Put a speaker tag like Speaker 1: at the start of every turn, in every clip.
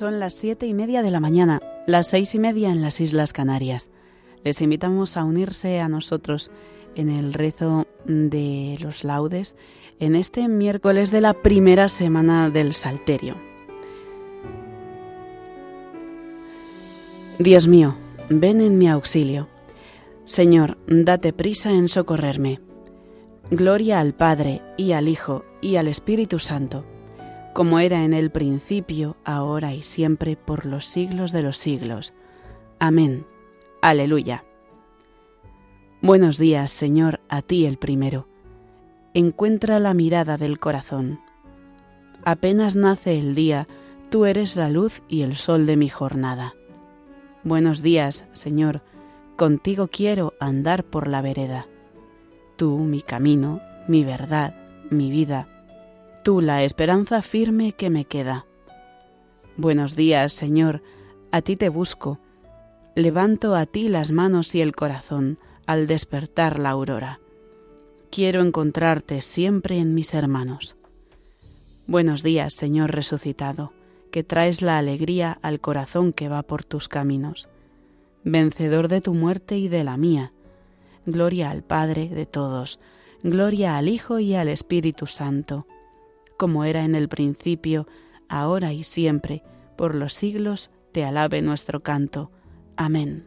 Speaker 1: Son las siete y media de la mañana, las seis y media en las Islas Canarias. Les invitamos a unirse a nosotros en el rezo de los laudes en este miércoles de la primera semana del Salterio. Dios mío, ven en mi auxilio. Señor, date prisa en socorrerme. Gloria al Padre y al Hijo y al Espíritu Santo como era en el principio, ahora y siempre, por los siglos de los siglos. Amén. Aleluya. Buenos días, Señor, a ti el primero. Encuentra la mirada del corazón. Apenas nace el día, tú eres la luz y el sol de mi jornada. Buenos días, Señor, contigo quiero andar por la vereda. Tú, mi camino, mi verdad, mi vida, tú la esperanza firme que me queda. Buenos días, Señor, a ti te busco. Levanto a ti las manos y el corazón al despertar la aurora. Quiero encontrarte siempre en mis hermanos. Buenos días, Señor resucitado, que traes la alegría al corazón que va por tus caminos. Vencedor de tu muerte y de la mía. Gloria al Padre de todos, gloria al Hijo y al Espíritu Santo como era en el principio, ahora y siempre, por los siglos, te alabe nuestro canto. Amén.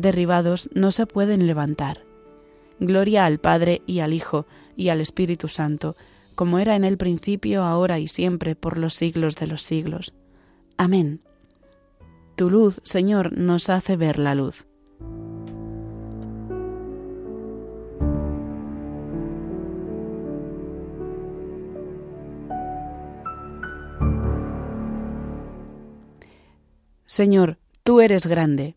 Speaker 1: derribados no se pueden levantar. Gloria al Padre y al Hijo y al Espíritu Santo, como era en el principio, ahora y siempre, por los siglos de los siglos. Amén. Tu luz, Señor, nos hace ver la luz. Señor, tú eres grande,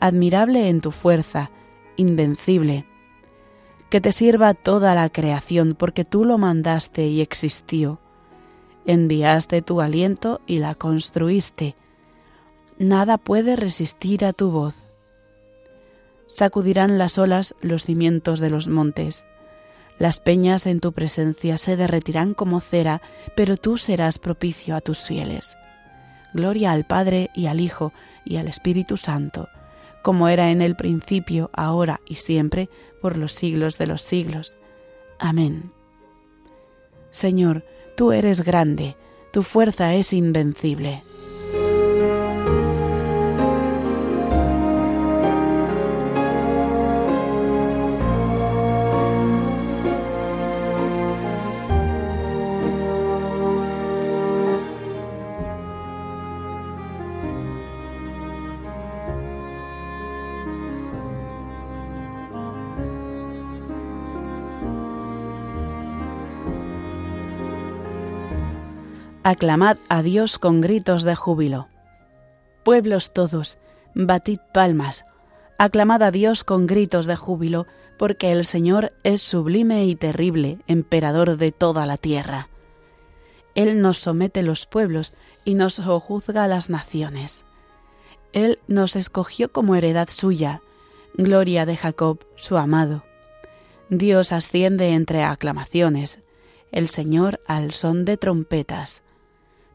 Speaker 1: admirable en tu fuerza, invencible. Que te sirva toda la creación, porque tú lo mandaste y existió. Enviaste tu aliento y la construiste. Nada puede resistir a tu voz. Sacudirán las olas los cimientos de los montes. Las peñas en tu presencia se derretirán como cera, pero tú serás propicio a tus fieles. Gloria al Padre y al Hijo y al Espíritu Santo, como era en el principio, ahora y siempre, por los siglos de los siglos. Amén. Señor, tú eres grande, tu fuerza es invencible. Aclamad a Dios con gritos de júbilo. Pueblos todos, batid palmas, aclamad a Dios con gritos de júbilo, porque el Señor es sublime y terrible, emperador de toda la tierra. Él nos somete los pueblos y nos sojuzga las naciones. Él nos escogió como heredad suya, gloria de Jacob, su amado. Dios asciende entre aclamaciones, el Señor al son de trompetas.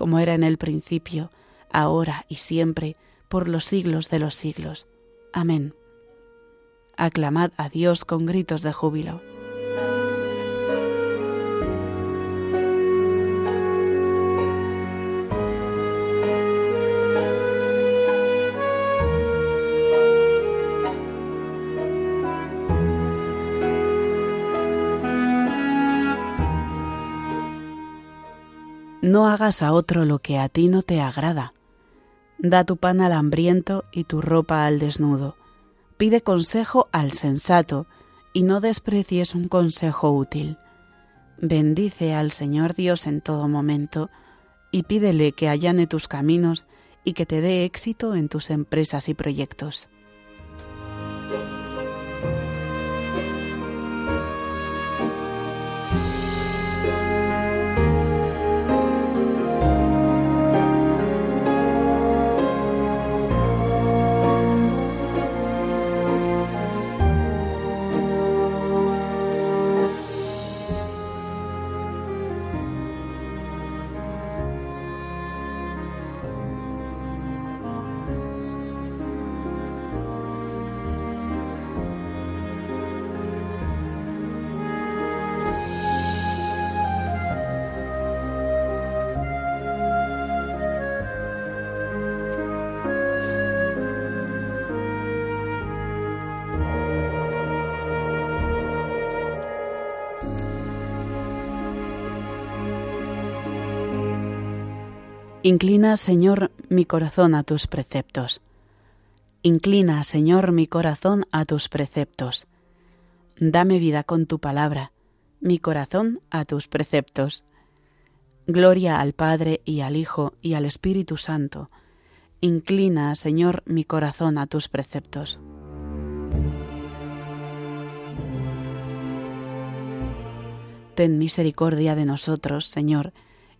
Speaker 1: como era en el principio, ahora y siempre, por los siglos de los siglos. Amén. Aclamad a Dios con gritos de júbilo. No hagas a otro lo que a ti no te agrada. Da tu pan al hambriento y tu ropa al desnudo. Pide consejo al sensato y no desprecies un consejo útil. Bendice al Señor Dios en todo momento y pídele que allane tus caminos y que te dé éxito en tus empresas y proyectos. Inclina, Señor, mi corazón a tus preceptos. Inclina, Señor, mi corazón a tus preceptos. Dame vida con tu palabra, mi corazón a tus preceptos. Gloria al Padre y al Hijo y al Espíritu Santo. Inclina, Señor, mi corazón a tus preceptos. Ten misericordia de nosotros, Señor,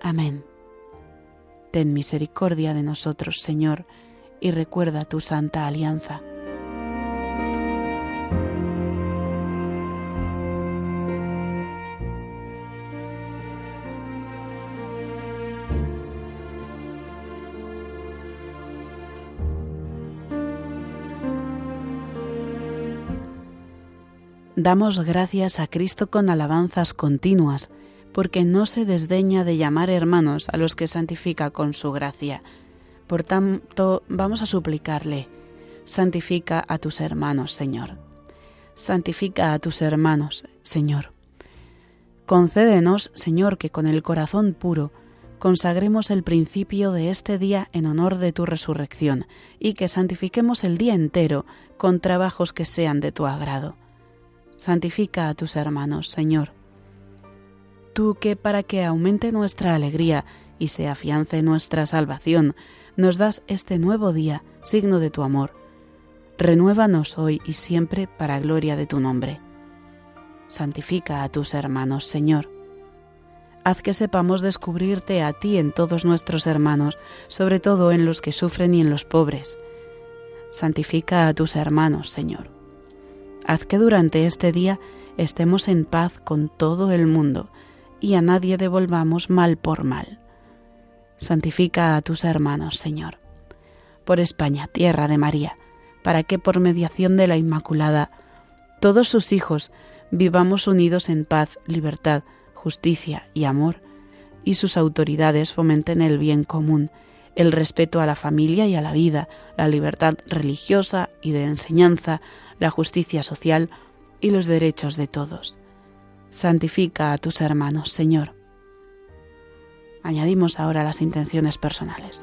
Speaker 1: Amén. Ten misericordia de nosotros, Señor, y recuerda tu santa alianza. Damos gracias a Cristo con alabanzas continuas, porque no se desdeña de llamar hermanos a los que santifica con su gracia. Por tanto, vamos a suplicarle, santifica a tus hermanos, Señor. Santifica a tus hermanos, Señor. Concédenos, Señor, que con el corazón puro consagremos el principio de este día en honor de tu resurrección y que santifiquemos el día entero con trabajos que sean de tu agrado santifica a tus hermanos, Señor. Tú que para que aumente nuestra alegría y se afiance nuestra salvación, nos das este nuevo día, signo de tu amor. Renuévanos hoy y siempre para gloria de tu nombre. Santifica a tus hermanos, Señor. Haz que sepamos descubrirte a ti en todos nuestros hermanos, sobre todo en los que sufren y en los pobres. Santifica a tus hermanos, Señor. Haz que durante este día estemos en paz con todo el mundo y a nadie devolvamos mal por mal. Santifica a tus hermanos, Señor. Por España, tierra de María, para que por mediación de la Inmaculada todos sus hijos vivamos unidos en paz, libertad, justicia y amor, y sus autoridades fomenten el bien común, el respeto a la familia y a la vida, la libertad religiosa y de enseñanza, la justicia social y los derechos de todos. Santifica a tus hermanos, Señor. Añadimos ahora las intenciones personales.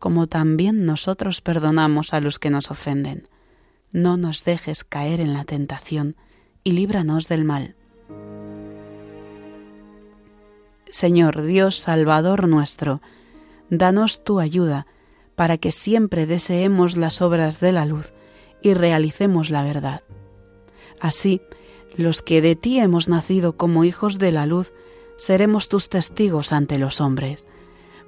Speaker 1: como también nosotros perdonamos a los que nos ofenden. No nos dejes caer en la tentación, y líbranos del mal. Señor Dios Salvador nuestro, danos tu ayuda para que siempre deseemos las obras de la luz y realicemos la verdad. Así, los que de ti hemos nacido como hijos de la luz, seremos tus testigos ante los hombres